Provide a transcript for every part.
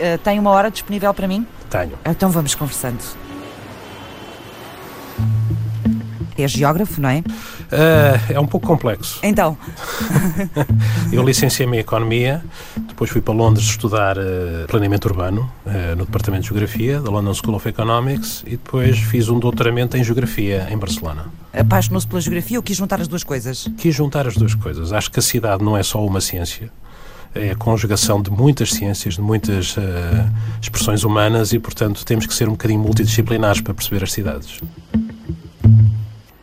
Uh, tem uma hora disponível para mim? Tenho. Então vamos conversando. É geógrafo, não é? Uh, é um pouco complexo. Então. eu licenciei-me em Economia, depois fui para Londres estudar uh, planeamento urbano uh, no Departamento de Geografia da London School of Economics e depois fiz um doutoramento em Geografia em Barcelona. Apaixonou-se pela geografia ou quis juntar as duas coisas? Quis juntar as duas coisas. Acho que a cidade não é só uma ciência é a conjugação de muitas ciências, de muitas uh, expressões humanas e, portanto, temos que ser um bocadinho multidisciplinares para perceber as cidades.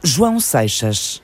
João Seixas.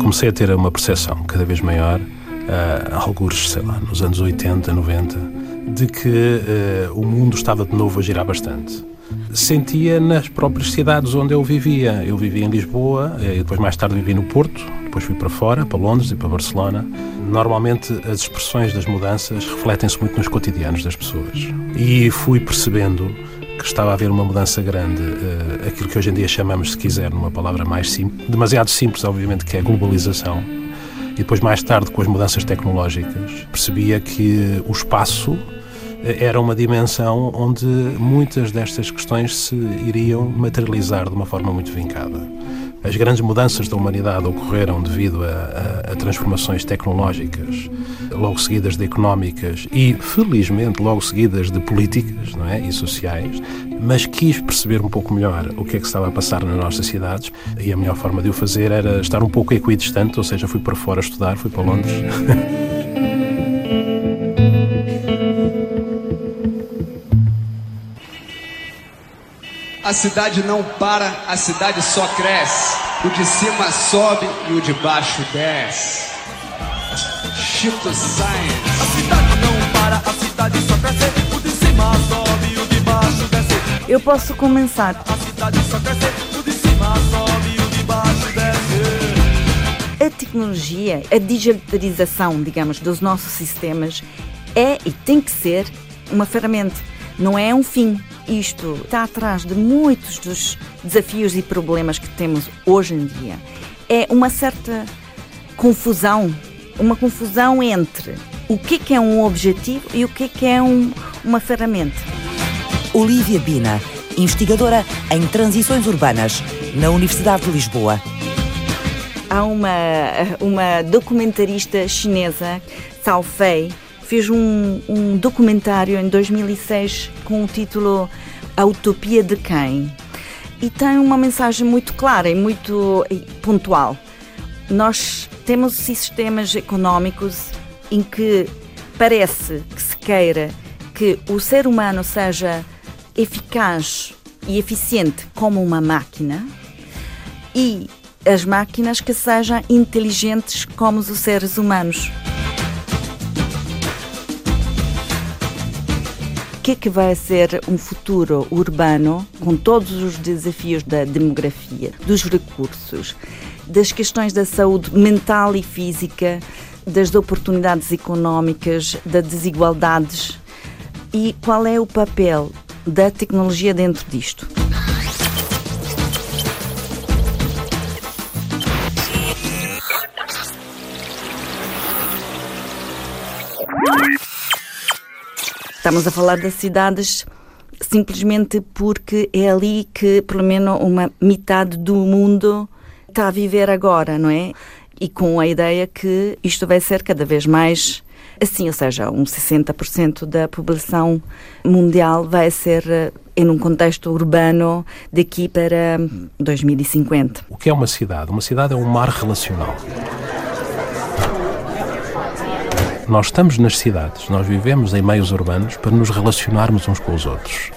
Comecei a ter uma percepção cada vez maior, uh, alguns, sei lá, nos anos 80, 90, de que uh, o mundo estava de novo a girar bastante sentia nas próprias cidades onde eu vivia. Eu vivia em Lisboa, e depois mais tarde vivi no Porto, depois fui para fora, para Londres e para Barcelona. Normalmente as expressões das mudanças refletem-se muito nos cotidianos das pessoas. E fui percebendo que estava a haver uma mudança grande, uh, aquilo que hoje em dia chamamos, se quiser, numa palavra mais simples, demasiado simples, obviamente, que é a globalização. E depois, mais tarde, com as mudanças tecnológicas, percebia que o espaço era uma dimensão onde muitas destas questões se iriam materializar de uma forma muito vincada. As grandes mudanças da humanidade ocorreram devido a, a, a, transformações tecnológicas, logo seguidas de económicas e, felizmente, logo seguidas de políticas não é? e sociais, mas quis perceber um pouco melhor o que é que estava a passar nas nossas cidades e a melhor forma de o fazer era estar um pouco equidistante, ou seja, fui para fora estudar, fui para Londres. A cidade não para, a cidade só cresce. O de cima sobe e o de baixo desce. Chito Science. A cidade não para, a cidade só cresce. O de cima sobe e o de baixo desce. Eu posso começar. A cidade só cresce. O de cima sobe e o de baixo desce. A tecnologia, a digitalização, digamos, dos nossos sistemas é e tem que ser uma ferramenta, não é um fim isto está atrás de muitos dos desafios e problemas que temos hoje em dia. É uma certa confusão, uma confusão entre o que é, um objetivo e o que é, um, uma ferramenta. Olivia Bina, investigadora em transições urbanas na Universidade de Lisboa. Há uma, uma documentarista chinesa, Cao Fei, fez um, um documentário em 2006 com o título A Utopia de Quem? E tem uma mensagem muito clara e muito pontual. Nós temos sistemas económicos em que parece que se queira que o ser humano seja eficaz e eficiente como uma máquina e as máquinas que sejam inteligentes como os seres humanos. Que é que vai ser um futuro urbano com todos os desafios da demografia, dos recursos, das questões da saúde mental e física, das oportunidades económicas, das desigualdades e qual é o papel da tecnologia dentro disto? Estamos a falar das cidades simplesmente porque é ali que, pelo menos, uma metade do mundo está a viver agora, não é? E com a ideia que isto vai ser cada vez mais assim, ou seja, um 60% da população mundial vai ser eh, em um contexto urbano daqui para 2050. O que é uma cidade? Uma cidade é um mar relacional. Nós estamos nas cidades, nós vivemos em meios urbanos para nos relacionarmos uns com os outros.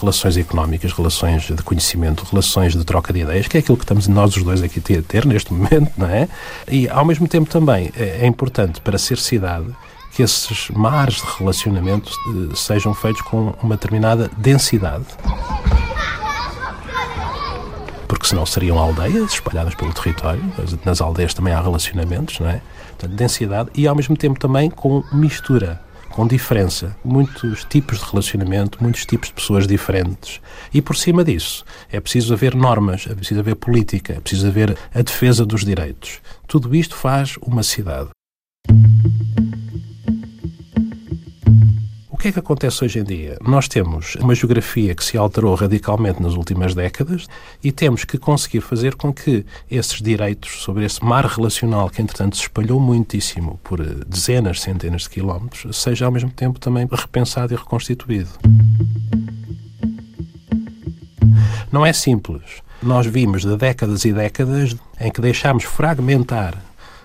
Relações económicas, relações de conhecimento, relações de troca de ideias, que é aquilo que estamos nós os dois aqui a ter neste momento, não é? E ao mesmo tempo também é, é importante para ser cidade que esses mares de relacionamento eh, sejam feitos com uma determinada densidade porque senão seriam aldeias espalhadas pelo território. Nas aldeias também há relacionamentos, não é? Portanto, densidade e ao mesmo tempo também com mistura, com diferença, muitos tipos de relacionamento, muitos tipos de pessoas diferentes. E por cima disso, é preciso haver normas, é preciso haver política, é preciso haver a defesa dos direitos. Tudo isto faz uma cidade. Que é que acontece hoje em dia? Nós temos uma geografia que se alterou radicalmente nas últimas décadas e temos que conseguir fazer com que esses direitos sobre esse mar relacional que, entretanto, se espalhou muitíssimo por eh, dezenas, centenas de quilómetros, seja ao mesmo tempo também repensado e reconstituído. Não é simples. Nós vimos de décadas e décadas em que deixámos fragmentar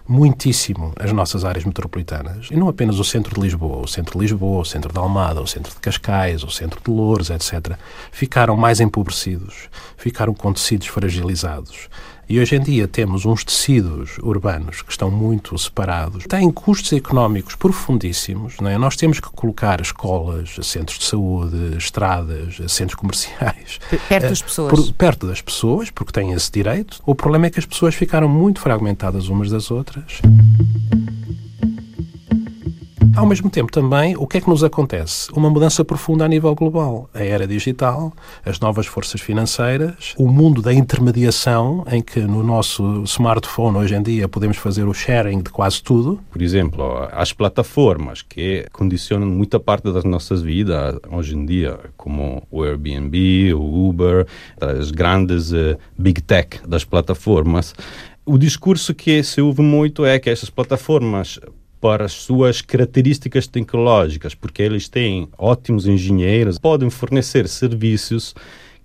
muitíssimo as nossas áreas metropolitanas. E não apenas o centro de Lisboa, o centro de Lisboa, o centro de Almada, o centro de Cascais, o centro de Louros, etc. Ficaram mais empobrecidos, ficaram com tecidos fragilizados. E hoje em dia temos uns tecidos urbanos que estão muito separados, têm custos económicos profundíssimos. Não é? Nós temos que colocar escolas, centros de saúde, estradas, centros comerciais. Perto das pessoas. Por, perto das pessoas, porque têm esse direito. O problema é que as pessoas ficaram muito fragmentadas umas das outras. Ao mesmo tempo, também, o que é que nos acontece? Uma mudança profunda a nível global. A era digital, as novas forças financeiras, o mundo da intermediação, em que no nosso smartphone hoje em dia podemos fazer o sharing de quase tudo. Por exemplo, as plataformas que condicionam muita parte das nossas vidas hoje em dia, como o Airbnb, o Uber, as grandes uh, big tech das plataformas, o discurso que se ouve muito é que essas plataformas para as suas características tecnológicas, porque eles têm ótimos engenheiros, podem fornecer serviços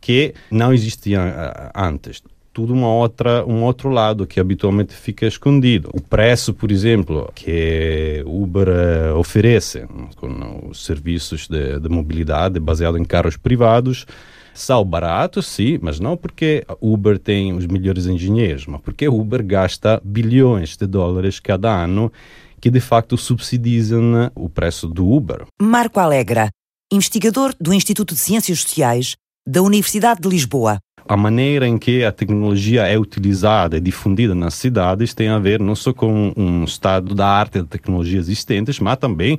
que não existiam uh, antes. Tudo uma outra, um outro lado que habitualmente fica escondido. O preço, por exemplo, que Uber uh, oferece com os serviços de, de mobilidade baseado em carros privados, são baratos, sim, mas não porque Uber tem os melhores engenheiros, mas porque Uber gasta bilhões de dólares cada ano que de facto subsidiam o preço do Uber. Marco Alegra, investigador do Instituto de Ciências Sociais da Universidade de Lisboa. A maneira em que a tecnologia é utilizada e difundida nas cidades tem a ver não só com um estado da arte da tecnologia existentes, mas também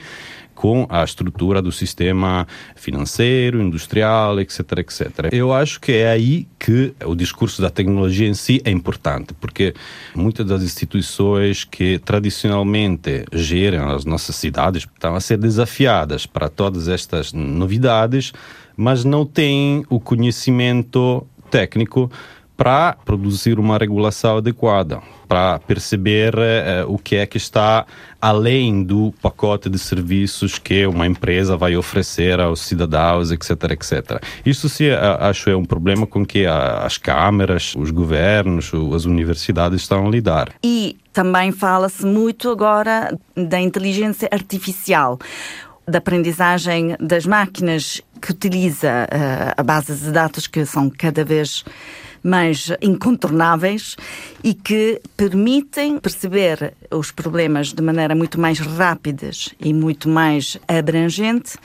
com a estrutura do sistema financeiro, industrial, etc, etc. Eu acho que é aí que o discurso da tecnologia em si é importante, porque muitas das instituições que tradicionalmente gerem as nossas cidades estão a ser desafiadas para todas estas novidades, mas não têm o conhecimento técnico para produzir uma regulação adequada, para perceber eh, o que é que está além do pacote de serviços que uma empresa vai oferecer aos cidadãos, etc, etc. Isso sim, acho é um problema com que as câmaras, os governos, as universidades estão a lidar. E também fala-se muito agora da inteligência artificial da aprendizagem das máquinas que utiliza uh, a base de dados que são cada vez mais incontornáveis e que permitem perceber os problemas de maneira muito mais rápida e muito mais abrangente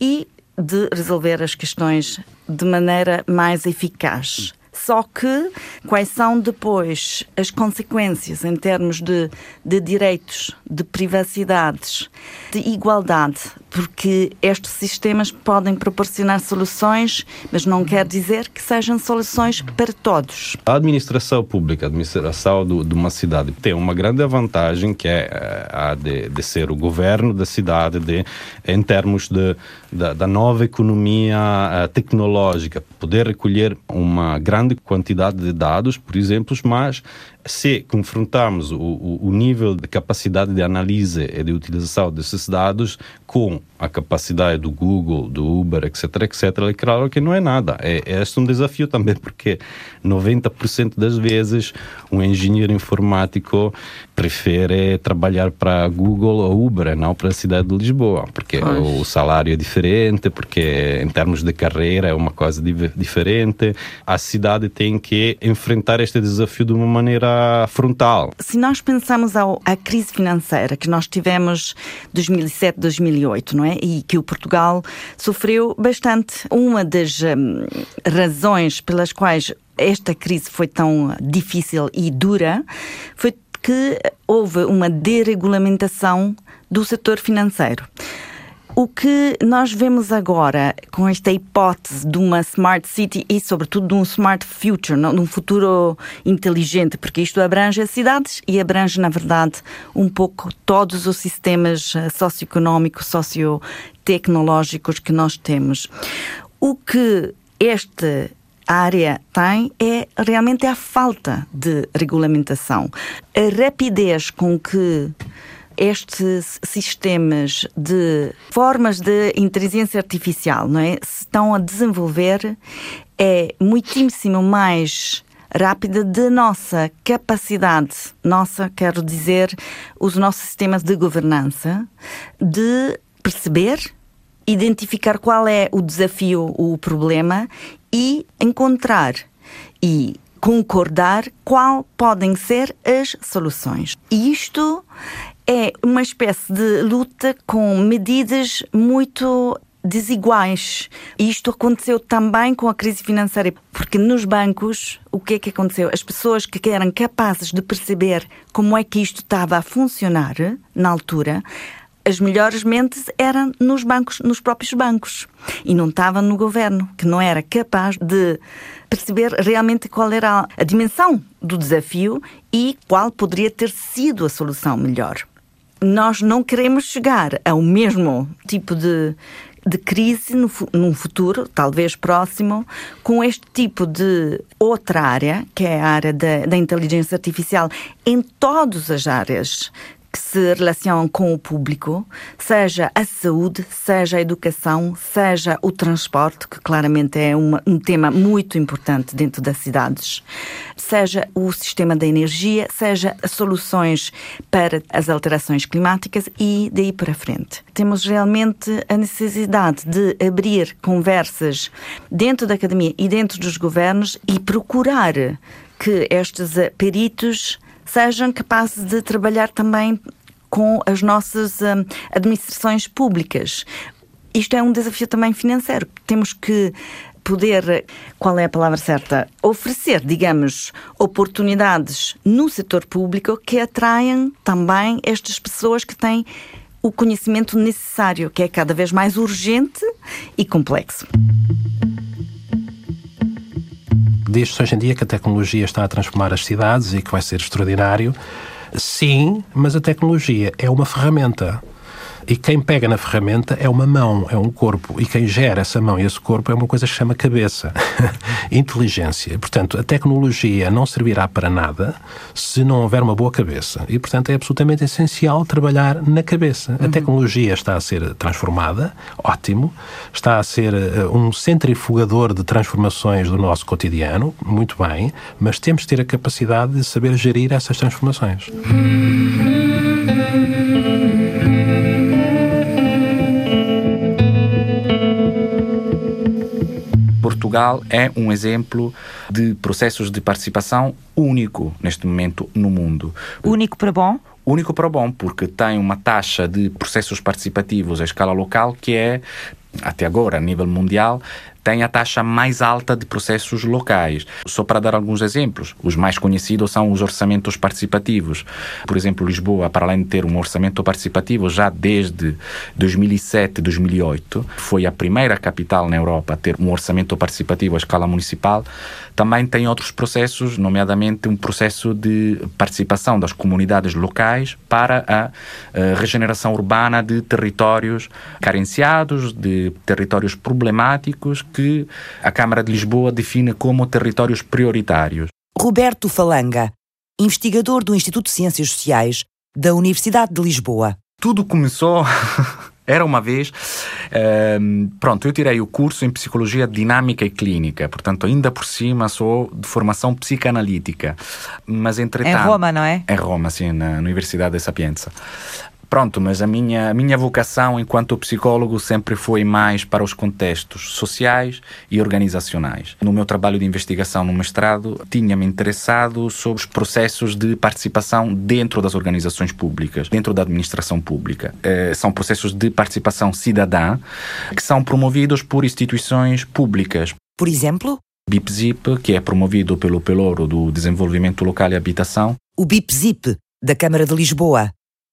e de resolver as questões de maneira mais eficaz. Só que quais são depois as consequências em termos de, de direitos, de privacidades, de igualdade? Porque estes sistemas podem proporcionar soluções, mas não quer dizer que sejam soluções para todos. A administração pública, a administração do, de uma cidade, tem uma grande vantagem que é eh, a de, de ser o governo da cidade de, em termos de, da, da nova economia uh, tecnológica, poder recolher uma grande quantidade de dados, por exemplo, mas se confrontarmos o, o, nível de capacidade de análise e de utilização desses dados com a capacidade do Google, do Uber, etc., etc., é claro que não é nada. É, é este um desafio também, porque 90% das vezes um engenheiro informático prefere trabalhar para Google ou Uber, não para a cidade de Lisboa, porque o salário é diferente, porque em termos de carreira é uma coisa diferente. A cidade tem que enfrentar este desafio de uma maneira frontal. Se nós pensamos ao, à crise financeira que nós tivemos 2007, 2008, não é? E que o Portugal sofreu bastante. Uma das hum, razões pelas quais esta crise foi tão difícil e dura foi que houve uma deregulamentação do setor financeiro. O que nós vemos agora com esta hipótese de uma smart city e, sobretudo, de um smart future, de um futuro inteligente, porque isto abrange as cidades e abrange, na verdade, um pouco todos os sistemas eh, socioeconómicos, sociotecnológicos que nós temos. O que este área tem é realmente a falta de regulamentação. A rapidez com que estes sistemas de formas de inteligência artificial não é, se estão a desenvolver é muitíssimo mais rápida de nossa capacidade, nossa, quero dizer, os nossos sistemas de governança, de perceber, identificar qual é o desafio, o problema e encontrar e concordar qual podem ser as soluções. Isto é uma espécie de luta com medidas muito desiguais. Isto aconteceu também com a crise financeira, porque nos bancos, o que é que aconteceu? As pessoas que eram capazes de perceber como é que isto estava a funcionar na altura, as melhores mentes eram nos bancos, nos próprios bancos, e não estavam no governo, que não era capaz de perceber realmente qual era a dimensão do desafio e qual poderia ter sido a solução melhor. Nós não queremos chegar ao mesmo tipo de de crise no, num futuro, talvez próximo, com este tipo de outra área, que é a área da, da inteligência artificial, em todas as áreas que se relacionam com o público, seja a saúde, seja a educação, seja o transporte, que claramente é uma, um tema muito importante dentro das cidades, seja o sistema da energia, seja soluções para as alterações climáticas e daí para frente. Temos realmente a necessidade de abrir conversas dentro da academia e dentro dos governos e procurar que estes peritos sejam capazes de trabalhar também com as nossas um, administrações públicas. Isto é um desafio também financeiro. Temos que poder, qual é a palavra certa, oferecer, digamos, oportunidades no setor público que atraiam também estas pessoas que têm o conhecimento necessário, que é cada vez mais urgente e complexo. Diz-se hoje em dia que a tecnologia está a transformar as cidades e que vai ser extraordinário. Sim, mas a tecnologia é uma ferramenta. E quem pega na ferramenta é uma mão, é um corpo. E quem gera essa mão e esse corpo é uma coisa que se chama cabeça, inteligência. Portanto, a tecnologia não servirá para nada se não houver uma boa cabeça. E, portanto, é absolutamente essencial trabalhar na cabeça. Uhum. A tecnologia está a ser transformada, ótimo. Está a ser uh, um centrifugador de transformações do nosso cotidiano, muito bem. Mas temos de ter a capacidade de saber gerir essas transformações. Portugal é um exemplo de processos de participação único neste momento no mundo. Único para bom? Único para bom, porque tem uma taxa de processos participativos à escala local que é, até agora, a nível mundial, tem a taxa mais alta de processos locais. Só para dar alguns exemplos, os mais conhecidos são os orçamentos participativos. Por exemplo, Lisboa, para além de ter um orçamento participativo já desde 2007, 2008, foi a primeira capital na Europa a ter um orçamento participativo à escala municipal. Também tem outros processos, nomeadamente um processo de participação das comunidades locais para a, a regeneração urbana de territórios carenciados, de territórios problemáticos que a Câmara de Lisboa define como territórios prioritários. Roberto Falanga, investigador do Instituto de Ciências Sociais da Universidade de Lisboa. Tudo começou. Era uma vez. Um, pronto, eu tirei o curso em Psicologia Dinâmica e Clínica, portanto, ainda por cima sou de formação psicanalítica. Mas entretanto. Em Roma, não é? Em Roma, sim, na Universidade de Sapienza. Pronto, mas a minha, a minha vocação enquanto psicólogo sempre foi mais para os contextos sociais e organizacionais. No meu trabalho de investigação no mestrado, tinha-me interessado sobre os processos de participação dentro das organizações públicas, dentro da administração pública. Eh, são processos de participação cidadã que são promovidos por instituições públicas. Por exemplo? BIPZIP, que é promovido pelo Pelouro do Desenvolvimento Local e Habitação. O BIPZIP, da Câmara de Lisboa.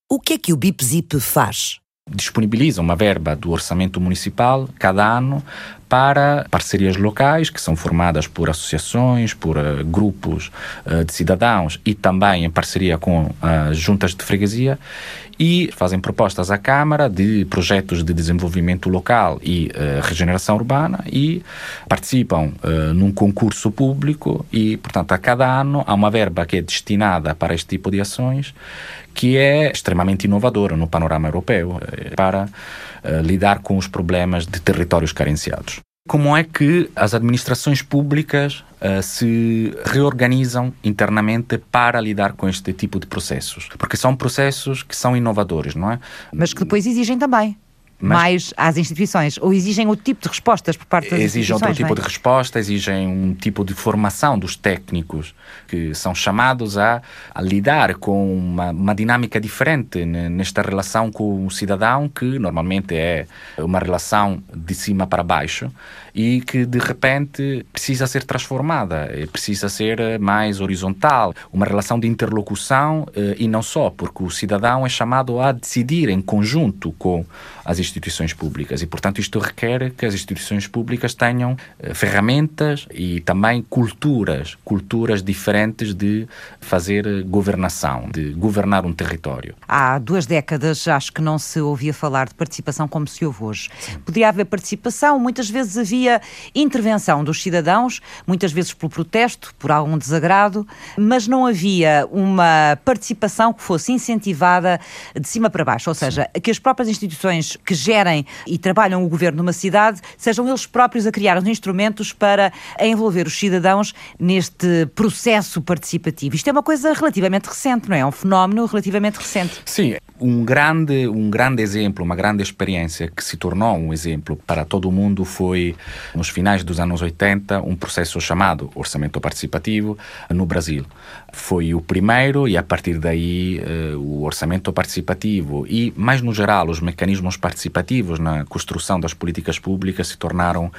O que é que o BIPZIP faz? disponibiliza uma verba do orçamento municipal cada ano para parcerias locais que são formadas por associações, por uh, grupos uh, de cidadãos e também em parceria com as juntas de freguesia e fazem propostas à Câmara de projetos de desenvolvimento local e regeneração urbana e participam num concurso público e, portanto, a cada ano há uma verba que é destinada para este tipo de ações que é extremamente inovadora no panorama europeu eh, para lidar com os problemas de territórios carenciados. Como é que as administrações públicas uh, se reorganizam internamente para lidar com este tipo de processos? Porque são processos que são inovadores, não é? Mas que depois exigem também mas mais às instituições? Ou exigem outro tipo de respostas por parte das exigem instituições? Exigem outro tipo é? de resposta, exigem um tipo de formação dos técnicos que são chamados a, a lidar com uma, uma, dinâmica diferente nesta relação com o cidadão, que normalmente é uma relação de cima para baixo e que de repente precisa ser transformada, precisa ser mais horizontal, uma relação de interlocução eh, e não só, porque o cidadão é chamado a decidir em conjunto com as instituições públicas e, portanto, isto requer que as instituições públicas tenham eh, ferramentas e também culturas, culturas diferentes de fazer governação, de governar um território. Há duas décadas acho que não se ouvia falar de participação como se ouve hoje. Podia haver participação, muitas vezes havia intervenção dos cidadãos, muitas vezes pelo protesto, por algum desagrado, mas não havia uma participação que fosse incentivada de cima para baixo, ou seja, Sim. que as próprias instituições que gerem e trabalham o governo numa cidade sejam eles próprios a criar os instrumentos para envolver os cidadãos neste processo participativo. Isto é uma coisa relativamente recente, não é? É um fenómeno relativamente recente. Sim, um grande, um grande exemplo, uma grande experiência que se tornou um exemplo para todo o mundo foi, nos finais dos anos 80, um processo chamado Orçamento Participativo no Brasil. Foi o primeiro e, a partir daí, uh, o orçamento participativo e, mais no geral, os mecanismos participativos na construção das políticas públicas se tornaram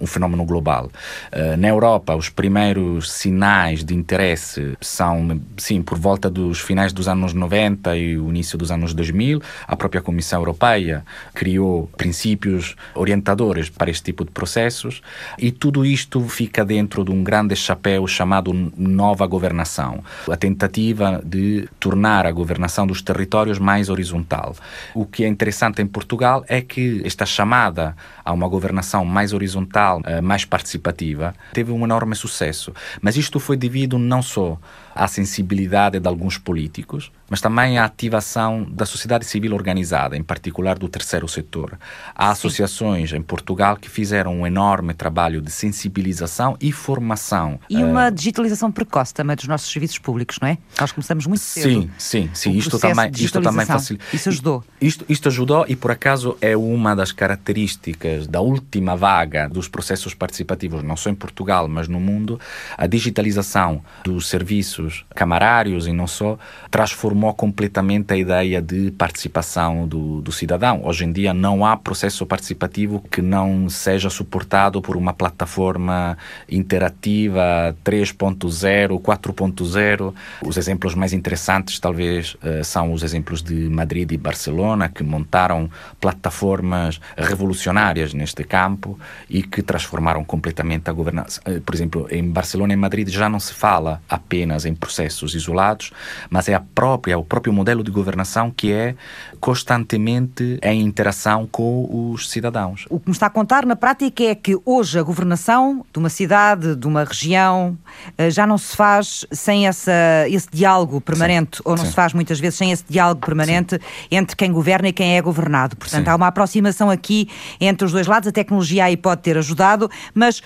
um fenómeno global. Uh, na Europa, os primeiros sinais de interesse são, sim, por volta dos finais dos anos 90 e o início dos anos 2000, a própria Comissão Europeia criou princípios orientadores para este tipo de processos e tudo isto fica dentro de um grande chapéu chamado nova governação, a tentativa de tornar a governação dos territórios mais horizontal. O que é interessante em Portugal é que esta chamada a uma governação mais horizontal, eh, mais participativa, teve um enorme sucesso. Mas isto foi devido não só à sensibilidade de alguns políticos, mas também à ativação da sociedade civil organizada, em particular do terceiro setor. Há Sim. associações em Portugal que fizeram um enorme trabalho de sensibilização e formação. E uma uh, digitalização precoce também dos nossos serviços públicos, não é? Nós começamos muito cedo. Sim, sim, sim. Isto também, isto também facilitou. Isso ajudou. Isto, isto ajudou e, por acaso, é uma das características da última vaga dos processos participativos, não só em Portugal, mas no mundo, a digitalização dos serviços camarários e não só, transformou completamente a ideia de participação do, do cidadão. Hoje em dia não há processo participativo que não seja suportado por uma plataforma interativa 3.0, 4.0. Os exemplos mais interessantes, talvez, eh, são os exemplos de Madrid e Barcelona, que montaram plataformas revolucionárias neste campo e que transformaram completamente a governança. Eh, por exemplo, em Barcelona e Madrid já não se fala apenas em processos isolados, mas é a própria, o próprio modelo de governação que é constantemente em interação com os cidadãos. O que me está a contar na prática é que hoje a governação de uma cidade, de uma região, eh, já não se faz sem essa, esse diálogo permanente, Sim. ou não Sim. se faz muitas vezes sem esse diálogo permanente Sim. entre quem governa e quem é governado. Portanto, há uma aproximação aqui entre os dois lados. A tecnologia aí pode ter ajudado, mas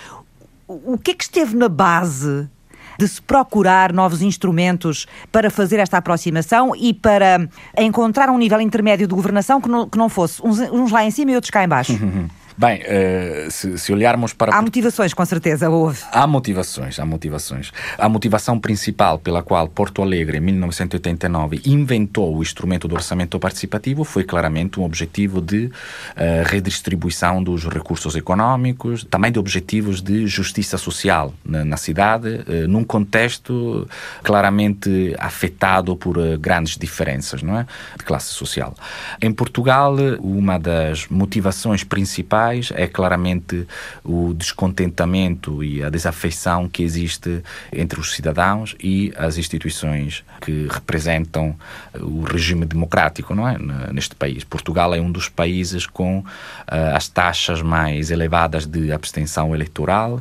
o que é que esteve na base de se procurar novos instrumentos para fazer esta aproximação e para encontrar um nível intermédio de governação que não, que não fosse uns, uns lá em cima e outros cá em baixo. Bem, uh, se, se, olharmos para. Há motivações, com certeza, houve. Há motivações, há motivações. A motivação principal pela qual Porto Alegre, em 1989, inventou o instrumento do orçamento participativo foi claramente um objetivo de uh, redistribuição dos recursos económicos, também de objetivos de justiça social na, na cidade, uh, num contexto claramente afetado por grandes diferenças não é? de classe social. Em Portugal, uma das motivações principais é claramente o descontentamento e a desafeição que existe entre os cidadãos e as instituições que representam o regime democrático não é? neste país. Portugal é um dos países com uh, as taxas mais elevadas de abstenção eleitoral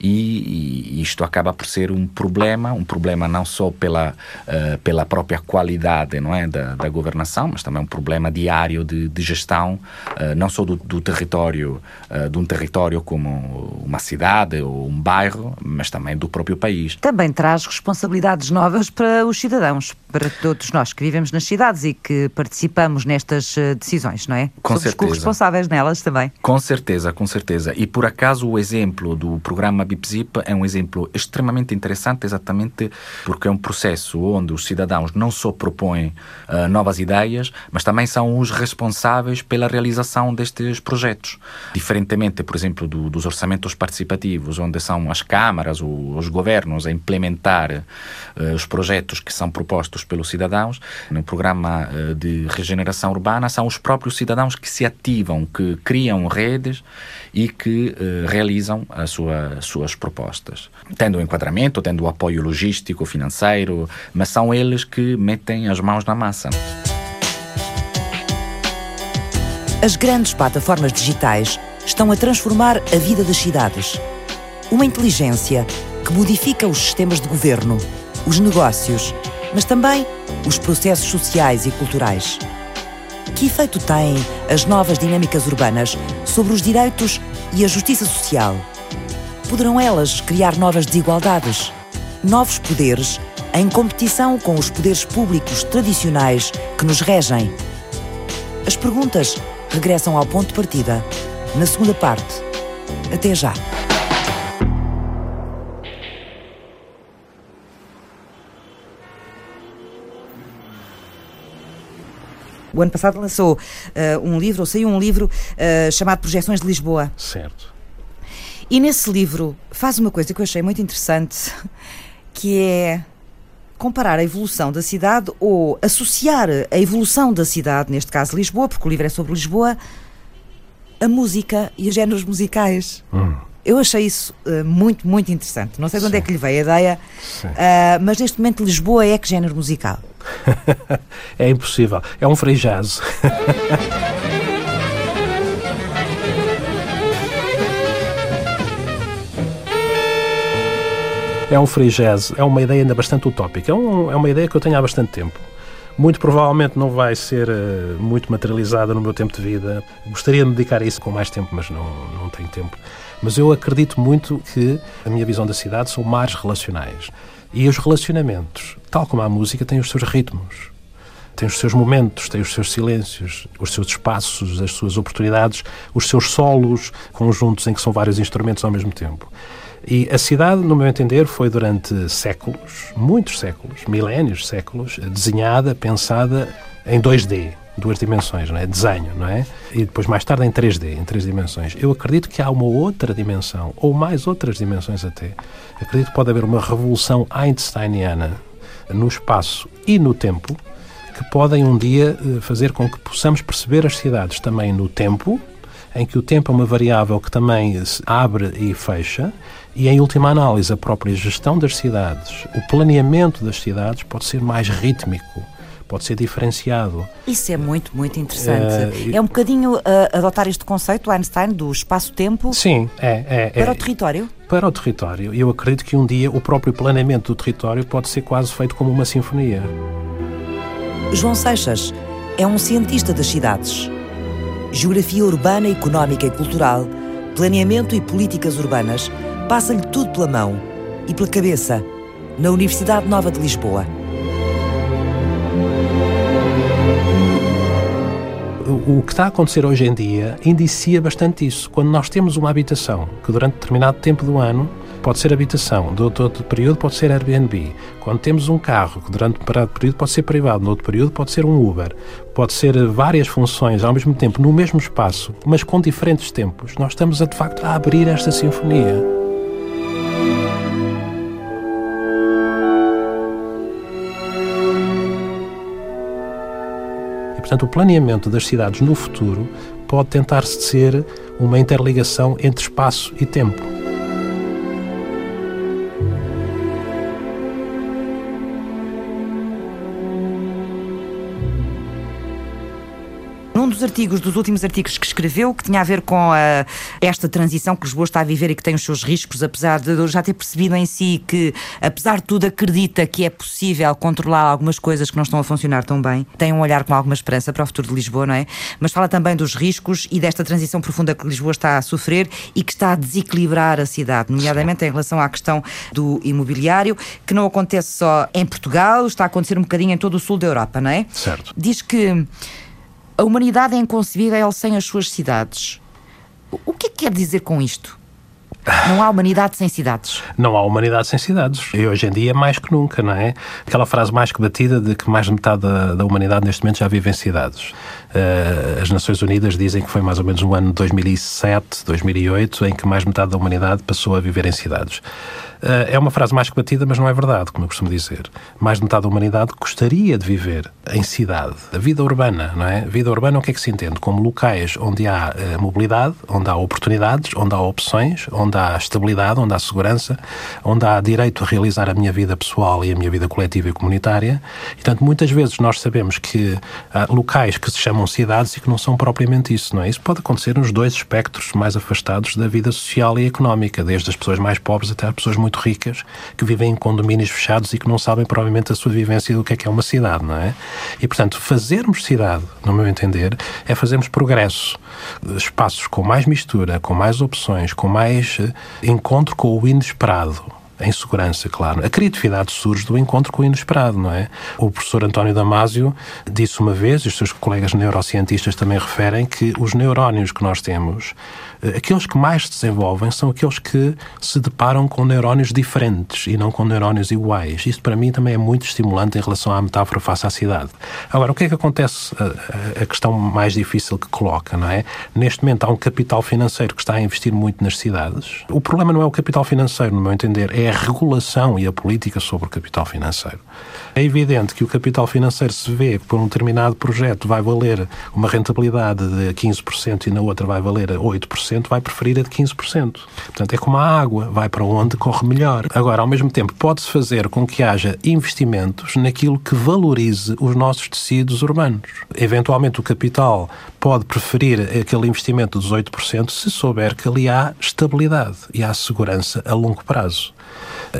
e, e, isto acaba por ser um problema, um problema não só pela, uh, pela própria qualidade não é? da, da governação, mas também um problema diário de, de gestão, uh, não só do, do território território, uh, de um território como uma cidade ou um bairro, mas também do próprio país. Também traz responsabilidades novas para os cidadãos, para todos nós que vivemos nas cidades e que participamos nestas eh, decisões, não é? Com Somos certeza. responsáveis nelas também. Com certeza, com certeza. E por acaso o exemplo do programa BIPZIP é um exemplo extremamente interessante, exatamente porque é um processo onde os cidadãos não só propõem uh, novas ideias, mas também são os responsáveis pela realização destes projetos. Diferentemente, por exemplo, do, dos orçamentos participativos, onde são as câmaras os governos a implementar uh, os projetos que são propostos pelos cidadãos, no programa uh, de regeneração urbana são os próprios cidadãos que se ativam, que criam redes e que uh, realizam as sua, suas propostas. Tendo o enquadramento, tendo o apoio logístico, financeiro, mas são eles que metem as mãos na massa. As grandes plataformas digitais estão a transformar a vida das cidades. Uma inteligência que modifica os sistemas de governo, os negócios, mas também os processos sociais e culturais. Que efeito têm as novas dinâmicas urbanas sobre os direitos e a justiça social? Poderão elas criar novas desigualdades, novos poderes em competição com os poderes públicos tradicionais que nos regem? As perguntas regressam ao ponto de partida, na segunda parte. Até já! O ano passado lançou uh, um livro, ou saiu um livro uh, chamado Projeções de Lisboa. Certo. E nesse livro faz uma coisa que eu achei muito interessante, que é comparar a evolução da cidade ou associar a evolução da cidade, neste caso Lisboa, porque o livro é sobre Lisboa, a música e os géneros musicais. Hum. Eu achei isso uh, muito, muito interessante. Não sei de onde é que lhe veio a ideia, uh, mas neste momento Lisboa é que género musical? é impossível. É um free jazz. é um free jazz, é uma ideia ainda bastante utópica, é, um, é uma ideia que eu tenho há bastante tempo. Muito provavelmente não vai ser uh, muito materializada no meu tempo de vida. Gostaria de me dedicar a isso com mais tempo, mas não, não tenho tempo. Mas eu acredito muito que a minha visão da cidade são mares relacionais. E os relacionamentos, tal como a música, têm os seus ritmos, têm os seus momentos, têm os seus silêncios, os seus espaços, as suas oportunidades, os seus solos conjuntos em que são vários instrumentos ao mesmo tempo. E a cidade, no meu entender, foi durante séculos, muitos séculos, milénios, séculos, desenhada, pensada em 2D, duas dimensões, não é? Desenho, não é? E depois mais tarde em 3D, em três dimensões. Eu acredito que há uma outra dimensão, ou mais outras dimensões até. Acredito que pode haver uma revolução einsteiniana no espaço e no tempo que podem um dia eh, fazer com que possamos perceber as cidades também no tempo, em que o tempo é uma variável que também se abre e fecha, e, em última análise, a própria gestão das cidades, o planeamento das cidades pode ser mais rítmico, pode ser diferenciado. Isso é muito, muito interessante. Uh, é um bocadinho uh, adotar este conceito, Einstein, do espaço-tempo. Sim, é, é. Para é, o território? Para o território. Eu acredito que um dia o próprio planeamento do território pode ser quase feito como uma sinfonia. João Seixas é um cientista das cidades. Geografia urbana, económica e cultural, planeamento e políticas urbanas passa-lhe tudo pela mão e pela cabeça, na Universidade Nova de Lisboa. O que está a acontecer hoje em dia indicia bastante isso. Quando nós temos uma habitação que durante determinado tempo do ano pode ser habitação, do outro, outro período pode ser Airbnb. Quando temos um carro que durante um período pode ser privado, no outro período pode ser um Uber, pode ser várias funções ao mesmo tempo, no mesmo espaço, mas com diferentes tempos, nós estamos a, de facto a abrir esta sinfonia. E, portanto, o planeamento das cidades no futuro pode tentar ser uma interligação entre espaço e tempo. Artigos, dos últimos artigos que escreveu, que tinha a ver com a, esta transição que Lisboa está a viver e que tem os seus riscos, apesar de já ter percebido em si que, apesar de tudo, acredita que é possível controlar algumas coisas que não estão a funcionar tão bem. Tem um olhar com alguma esperança para o futuro de Lisboa, não é? Mas fala também dos riscos e desta transição profunda que Lisboa está a sofrer e que está a desequilibrar a cidade, nomeadamente em relação à questão do imobiliário, que não acontece só em Portugal, está a acontecer um bocadinho em todo o sul da Europa, não é? Certo. Diz que a humanidade é inconcebível sem as suas cidades. O que é que quer dizer com isto? Não há humanidade sem cidades. Não há humanidade sem cidades. E hoje em dia, mais que nunca, não é? Aquela frase mais que batida de que mais de metade da, da humanidade neste momento já vive em cidades. Uh, as Nações Unidas dizem que foi mais ou menos no ano 2007, 2008, em que mais de metade da humanidade passou a viver em cidades. Uh, é uma frase mais que batida, mas não é verdade, como eu costumo dizer. Mais de metade da humanidade gostaria de viver em cidade. A vida urbana, não é? A vida urbana, o que é que se entende? Como locais onde há uh, mobilidade, onde há oportunidades, onde há opções, onde há estabilidade, onde há segurança, onde há direito a realizar a minha vida pessoal e a minha vida coletiva e comunitária. E, portanto, muitas vezes nós sabemos que há locais que se chamam cidades e que não são propriamente isso, não é? Isso pode acontecer nos dois espectros mais afastados da vida social e económica, desde as pessoas mais pobres até as pessoas muito ricas que vivem em condomínios fechados e que não sabem provavelmente a sua vivência do que é que é uma cidade, não é? E, portanto, fazermos cidade, no meu entender, é fazermos progresso. Espaços com mais mistura, com mais opções, com mais eh, encontro com o inesperado em segurança, claro. A criatividade surge do encontro com o inesperado, não é? O professor António Damasio disse uma vez, e os seus colegas neurocientistas também referem, que os neurónios que nós temos aqueles que mais se desenvolvem são aqueles que se deparam com neurónios diferentes e não com neurónios iguais. Isto para mim também é muito estimulante em relação à metáfora face à cidade. Agora, o que é que acontece? A, questão mais difícil que coloca, não é? Neste momento há um capital financeiro que está a investir muito nas cidades. O problema não é o capital financeiro, no meu entender, é a regulação e a política sobre o capital financeiro. É evidente que o capital financeiro se vê que por um determinado projeto vai valer uma rentabilidade de 15% e na outra vai valer 8%, vai preferir a de 15%. Portanto, é como a água, vai para onde corre melhor. Agora, ao mesmo tempo, pode-se fazer com que haja investimentos naquilo que valorize os nossos tecidos urbanos. Eventualmente, o capital pode preferir aquele investimento dos 8% se souber que ali há estabilidade e há segurança a longo prazo.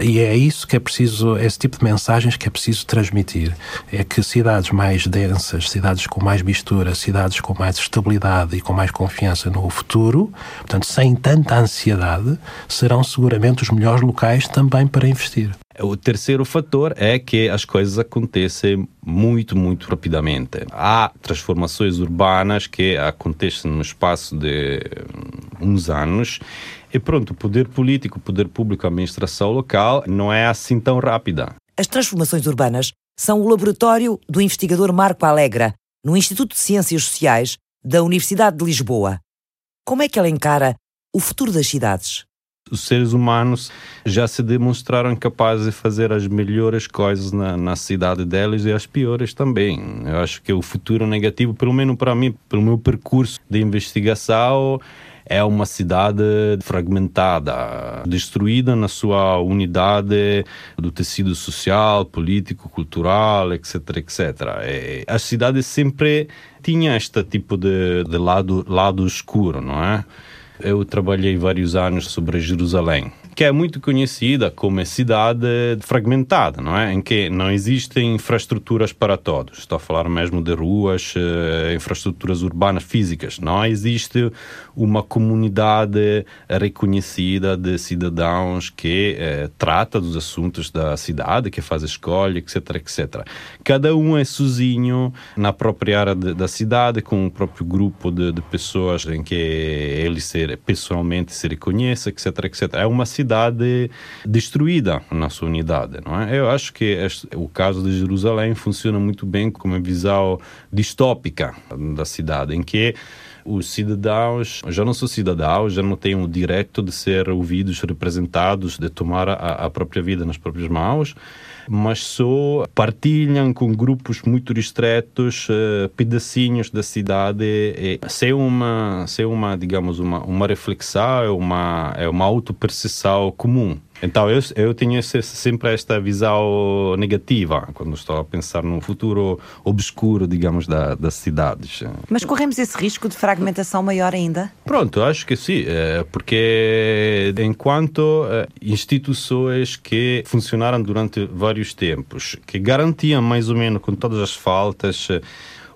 E é isso que é preciso, esse tipo de mensagens que é preciso transmitir. É que cidades mais densas, cidades com mais mistura, cidades com mais estabilidade e com mais confiança no futuro, portanto, sem tanta ansiedade, serão seguramente os melhores locais também para investir. O terceiro fator é que as coisas acontecem muito, muito rapidamente. Há transformações urbanas que acontecem no espaço de uns anos e pronto, o poder político, o poder público, a administração local não é assim tão rápida. As transformações urbanas são o laboratório do investigador Marco Alegra, no Instituto de Ciências Sociais da Universidade de Lisboa. Como é que ele encara o futuro das cidades? Os seres humanos já se demonstraram capazes de fazer as melhores coisas na, na cidade deles e as piores também. Eu acho que o futuro negativo, pelo menos para mim, pelo meu percurso de investigação, é uma cidade fragmentada, destruída na sua unidade do tecido social, político, cultural, etc, etc. E a cidade sempre tinha este tipo de, de lado, lado escuro, não é? Eu trabalhei vários anos sobre Jerusalém que é muito conhecida como cidade fragmentada, não é? Em que não existem infraestruturas para todos. Estou a falar mesmo de ruas, eh, infraestruturas urbanas físicas. Não existe uma comunidade reconhecida de cidadãos que eh, trata dos assuntos da cidade, que faz escolha, etc, etc. Cada um é sozinho na própria área de, da cidade, com o próprio grupo de, de pessoas em que ele se, pessoalmente se reconhece, etc, etc. É uma cidade destruída na sua unidade, não é? Eu acho que este, o caso de Jerusalém funciona muito bem como uma visão distópica da cidade, em que os cidadãos já não são cidadãos, já não têm o direito de ser ouvidos, representados, de tomar a, a própria vida nas próprias mãos, mas só partilham com grupos muito ristretos uh, pedacinhos da cidade e, sem uma, sem uma digamos, uma, uma reflexão, é uma, é uma autopercepção comum. Então eu, eu tenho sempre esta visão negativa quando estou a pensar num futuro obscuro, digamos, da, das cidades. Mas corremos esse risco de fragmentação maior ainda? Pronto, acho que sim, é, porque enquanto é, instituições que funcionaram durante vários tempos, que garantiam mais ou menos com todas as faltas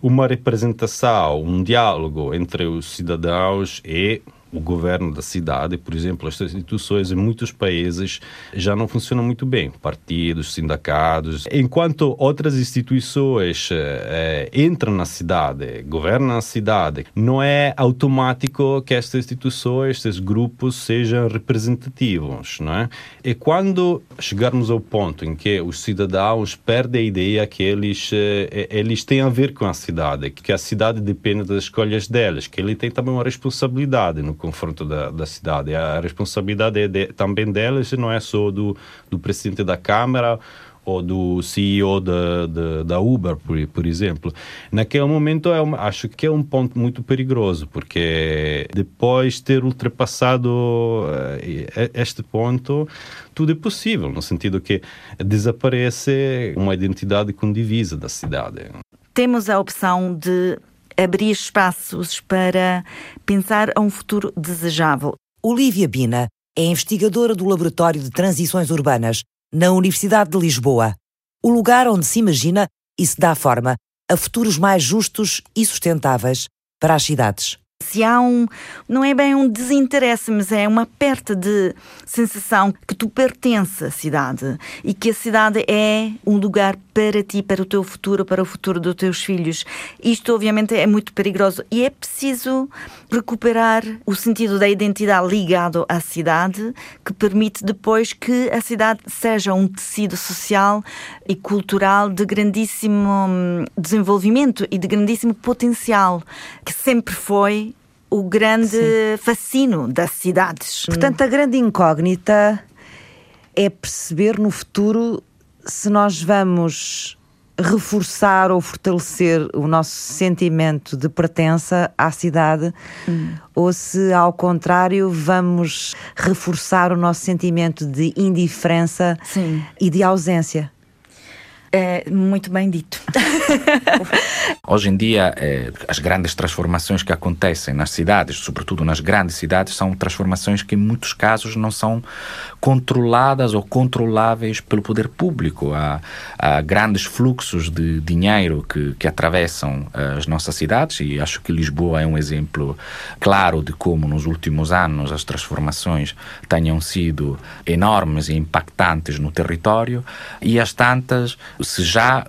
uma representação, um diálogo entre os cidadãos e o governo da cidade, por exemplo, as instituições em muitos países já não funcionam muito bem. Partidos, sindicatos. Enquanto outras instituições eh, entram na cidade, governam a cidade, não é automático que estas instituições, estes grupos sejam representativos, não é? E quando chegarmos ao ponto em que os cidadãos perdem a ideia que eles, eh, eles têm a ver com a cidade, que a cidade depende das escolhas deles, que ele tem também uma responsabilidade no confronto da, da cidade. A responsabilidade é de, também delas, não é só do, do presidente da Câmara ou do CEO da, da, da Uber, por, por, exemplo. Naquele momento, é acho que é um ponto muito perigoso, porque depois de ter ultrapassado uh, este ponto, tudo é possível, no sentido que desaparece uma identidade com divisa da cidade. Temos a opção de abrir espaços para pensar a um futuro desejável. Olivia Bina é investigadora do Laboratório de Transições Urbanas na Universidade de Lisboa, o lugar onde se imagina e se dá forma a futuros mais justos e sustentáveis para as cidades se há um, não é bem um desinteresse, mas é uma perda de sensação que tu pertences à cidade e que a cidade é um lugar para ti, para o teu futuro, para o futuro dos teus filhos. Isto, obviamente, é muito perigoso e é preciso recuperar o sentido da identidade ligado à cidade, que permite depois que a cidade seja um tecido social e cultural de grandíssimo hum, desenvolvimento e de grandíssimo potencial, que sempre foi o grande Sim. fascínio das cidades. Portanto, a grande incógnita é perceber no futuro se nós vamos reforçar ou fortalecer o nosso sentimento de pertença à cidade hum. ou se, ao contrário, vamos reforçar o nosso sentimento de indiferença Sim. e de ausência. É muito bem dito. Hoje em dia, é, as grandes transformações que acontecem nas cidades, sobretudo nas grandes cidades, são transformações que, em muitos casos, não são controladas ou controláveis pelo poder público. Há, há grandes fluxos de dinheiro que, que atravessam as nossas cidades e acho que Lisboa é um exemplo claro de como, nos últimos anos, as transformações tenham sido enormes e impactantes no território e, às tantas, se já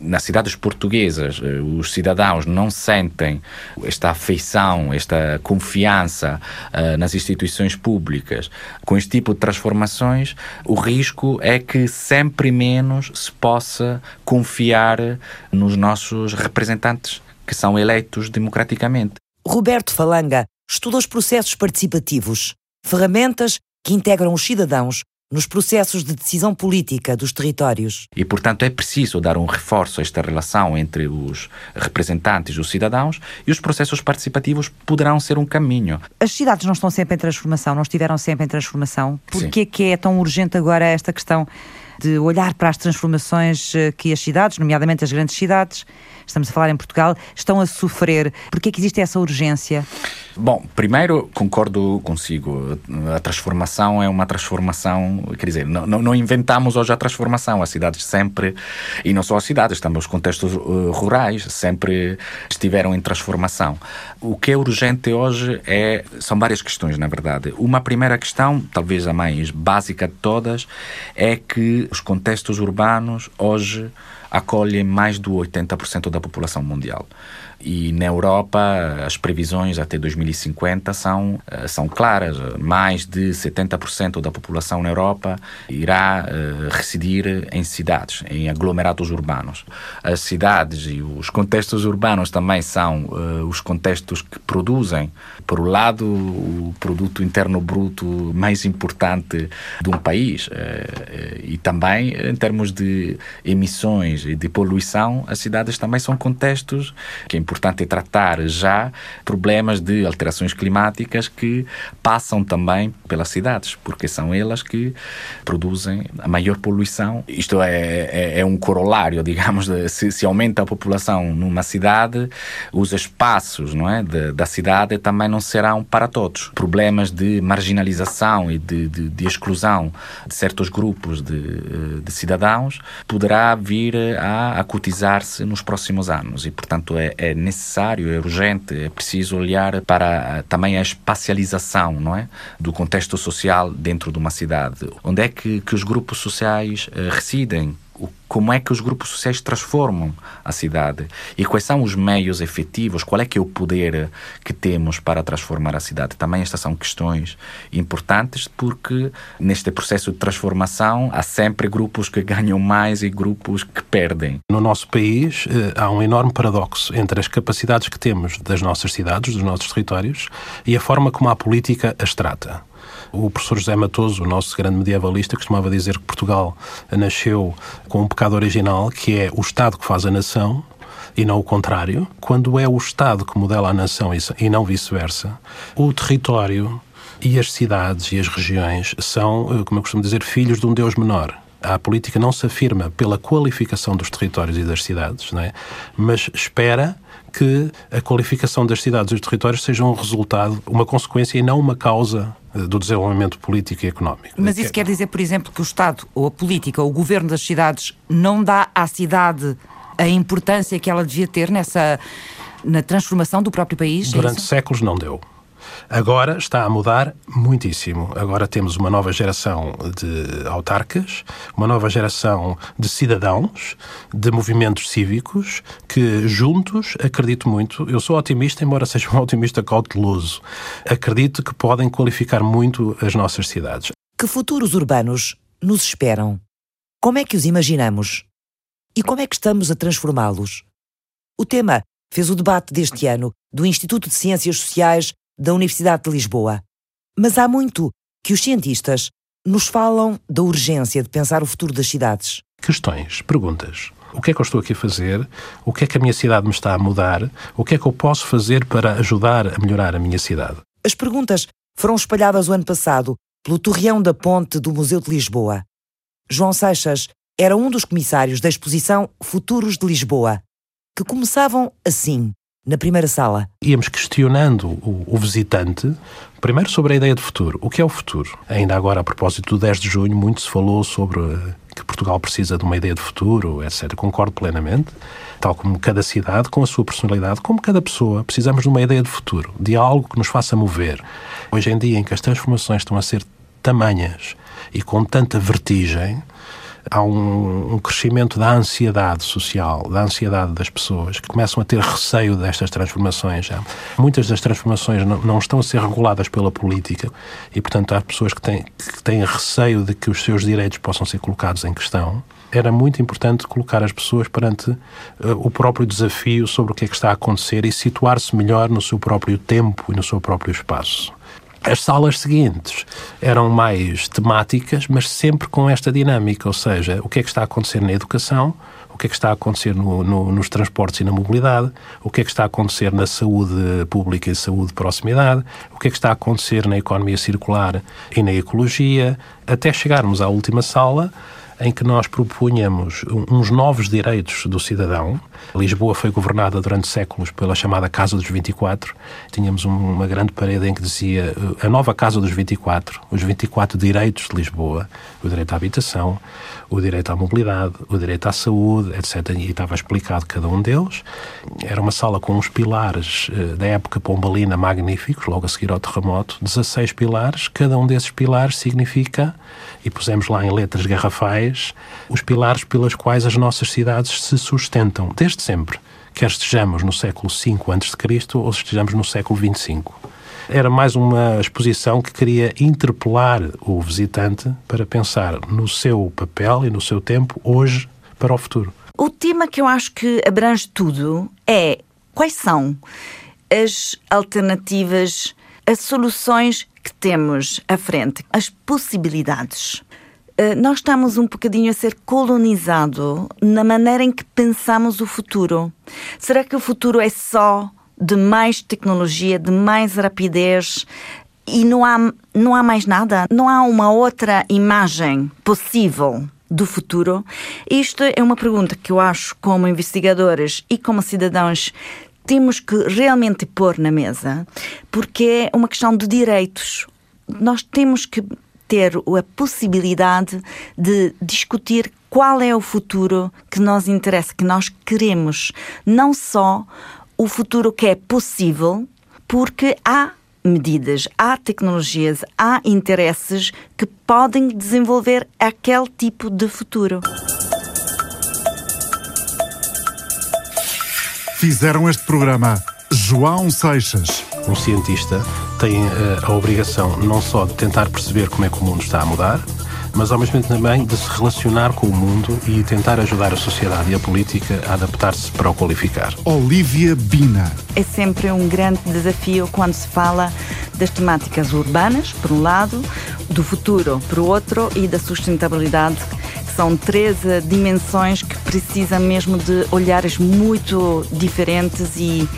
nas cidades portuguesas eh, os cidadãos não sentem esta afeição, esta confiança uh, nas instituições públicas, com este tipo de transformações, o risco é que sempre menos se possa confiar nos nossos representantes que são eleitos democraticamente. Roberto Falanga estuda os processos participativos, ferramentas que integram os cidadãos nos processos de decisão política dos territórios. E, portanto, é preciso dar um reforço a esta relação entre os representantes dos cidadãos e os processos participativos poderão ser um caminho. As cidades não estão sempre em transformação, não estiveram sempre em transformação. Por que é que é tão urgente agora esta questão de olhar para as transformações eh, que as cidades, nomeadamente as grandes cidades, estamos a falar em Portugal, estão a sofrer. Por que é que existe essa urgência? Bom, primeiro concordo consigo. A transformação é uma transformação, quer dizer, não, não inventamos hoje a transformação. As cidades sempre, e não só as cidades, também os contextos uh, rurais, sempre estiveram em transformação. O que é urgente hoje é, são várias questões, na verdade. Uma primeira questão, talvez a mais básica de todas, é que os contextos urbanos hoje acolhem mais do 80% da população mundial. E na Europa, as previsões até 2050 são, eh, são claras. Mais de 70% da população na Europa irá uh, residir em cidades, em aglomerados urbanos. As cidades e os contextos urbanos também são uh, os contextos que produzem, por um lado, o produto interno bruto mais importante de um país. Uh, e também, em termos de emissões e de poluição, as cidades também são contextos que, em importante é tratar já problemas de alterações climáticas que passam também pelas cidades, porque são elas que produzem a maior poluição. Isto é, é, é um corolário, digamos, de, se, se, aumenta a população numa cidade, os espaços não é, de, da cidade também não serão para todos. Problemas de marginalização e de, de, de exclusão de certos grupos de, de cidadãos poderá vir a acutizar-se nos próximos anos e, portanto, é, é necessário, é urgente, é preciso olhar para eh, também a espacialização não é? do contexto social dentro de uma cidade. Onde é que, que os grupos sociais uh, residem? Como é que os grupos sociais transformam a cidade e quais são os meios efetivos, qual é que é o poder que temos para transformar a cidade. Também estas são questões importantes porque neste processo de transformação há sempre grupos que ganham mais e grupos que perdem. No nosso país eh, há um enorme paradoxo entre as capacidades que temos das nossas cidades, dos nossos territórios e a forma como a política as trata. O professor José Matoso, o nosso grande medievalista, costumava dizer que Portugal nasceu com um pecado original, que é o Estado que faz a nação, e não o contrário. Quando é o Estado que modela a nação e não vice-versa, o território e as cidades e as regiões são, eh, como eu costumo dizer, filhos de um Deus menor. A política não se afirma pela qualificação dos territórios e das cidades, não é? mas espera que a qualificação das cidades e dos territórios seja um resultado, uma consequência e não uma causa do desenvolvimento político e económico. Mas isso quer dizer, por exemplo, que o Estado, ou a política, ou o governo das cidades não dá à cidade a importância que ela devia ter nessa na transformação do próprio país? É Durante é séculos não deu. Agora está a mudar muitíssimo. Agora temos uma nova geração de autarcas, uma nova geração de cidadãos, de movimentos cívicos, que juntos, acredito muito, eu sou otimista, embora seja um otimista cauteloso, acredito que podem qualificar muito as nossas cidades. Que futuros urbanos nos esperam? Como é que os imaginamos? E como é que estamos a transformá-los? O tema fez o debate deste ano do Instituto de Ciências Sociais da Universidade de Lisboa. Mas há muito que os cientistas nos falam da urgência de pensar o futuro das cidades. Questões, perguntas. O que é que eu estou aqui a fazer? O que é que a minha cidade me está a mudar? O que é que eu posso fazer para ajudar a melhorar a minha cidade? As perguntas foram espalhadas o ano passado pelo Torreão da Ponte do Museu de Lisboa. João Seixas era um dos comissários da exposição Futuros de Lisboa, que começavam assim na primeira sala. Íamos questionando o, o, visitante, primeiro sobre a ideia de futuro. O que é o futuro? Ainda agora, a propósito do 10 de junho, muito se falou sobre eh, que Portugal precisa de uma ideia de futuro, etc. Concordo plenamente. Tal como cada cidade, com a sua personalidade, como cada pessoa, precisamos de uma ideia de futuro, de algo que nos faça mover. Hoje em dia, em que as transformações estão a ser tamanhas e com tanta vertigem, há um, um, crescimento da ansiedade social, da ansiedade das pessoas, que começam a ter receio destas transformações. Já. Muitas das transformações não, não, estão a ser reguladas pela política e, portanto, há pessoas que têm, que têm receio de que os seus direitos possam ser colocados em questão. Era muito importante colocar as pessoas perante uh, o próprio desafio sobre o que é que está a acontecer e situar-se melhor no seu próprio tempo e no seu próprio espaço. As salas seguintes eram mais temáticas, mas sempre com esta dinâmica, ou seja, o que é que está a acontecer na educação, o que é que está a acontecer no, no, nos transportes e na mobilidade, o que é que está a acontecer na saúde pública e saúde de proximidade, o que é que está a acontecer na economia circular e na ecologia, até chegarmos à última sala, em que nós propunhamos uns novos direitos do cidadão. Lisboa foi governada durante séculos pela chamada Casa dos 24. Tínhamos uma grande parede em que dizia a nova Casa dos 24, os 24 direitos de Lisboa, o direito à habitação, o direito à mobilidade, o direito à saúde, etc. E estava explicado cada um deles. Era uma sala com uns pilares eh, da época pombalina magníficos, logo a seguir ao terremoto, 16 pilares, cada um desses pilares significa, e pusemos lá em letras garrafais, os pilares pelas quais as nossas cidades se sustentam, desde sempre, quer estejamos no século V a.C. ou estejamos no século XXV. Era mais uma exposição que queria interpelar o visitante para pensar no seu papel e no seu tempo hoje para o futuro. O tema que eu acho que abrange tudo é quais são as alternativas, as soluções que temos à frente, as possibilidades. Eh, nós estamos um bocadinho a ser colonizado na maneira em que pensamos o futuro. Será que o futuro é só de mais tecnologia, de mais rapidez e não há, não há mais nada? Não há uma outra imagem possível do futuro? Isto é uma pergunta que eu acho, como investigadores e como cidadãos, temos que realmente pôr na mesa, porque é uma questão de direitos. Nós temos que ter a possibilidade de discutir qual é o futuro que nos interessa, que nós queremos. Não só o futuro que é possível, porque há medidas, há tecnologias, há interesses que podem desenvolver aquele tipo de futuro. Fizeram este programa João Seixas. Um cientista tem eh, a obrigação não só de tentar perceber como é que o mundo está a mudar, mas ao mesmo tempo também de se relacionar com o mundo e tentar ajudar a sociedade e a política a adaptar-se para o qualificar. Olivia Bina. É sempre um grande desafio quando se fala das temáticas urbanas, por um lado, do futuro, por outro, e da sustentabilidade são três dimensões que precisam mesmo de olhares muito diferentes e,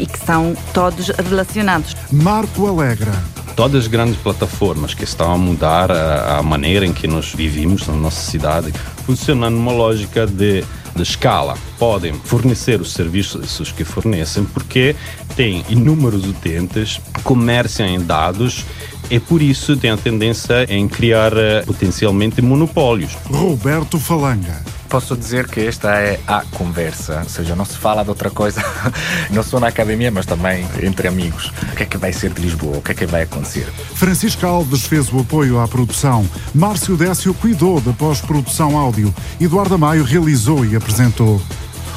e que são todos relacionados. Marco Alegra. Todas as grandes plataformas que estão a mudar a, a maneira em que nós vivemos na nossa cidade funcionam numa lógica de de escala podem fornecer os serviços que fornecem porque têm inúmeros utentes, comerciam em dados e por isso tem a tendência em criar eh, potencialmente monopólios. Roberto Falanga. Posso dizer que esta é a conversa, ou seja, não se fala de outra coisa, não só na academia, mas também entre amigos. O que é que vai ser de Lisboa? O que é que vai acontecer? Francisco Alves fez o apoio à produção, Márcio Décio cuidou da pós-produção áudio, Eduardo Maio realizou e apresentou.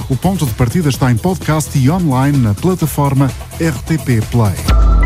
O ponto de partida está em podcast e online na plataforma RTP Play.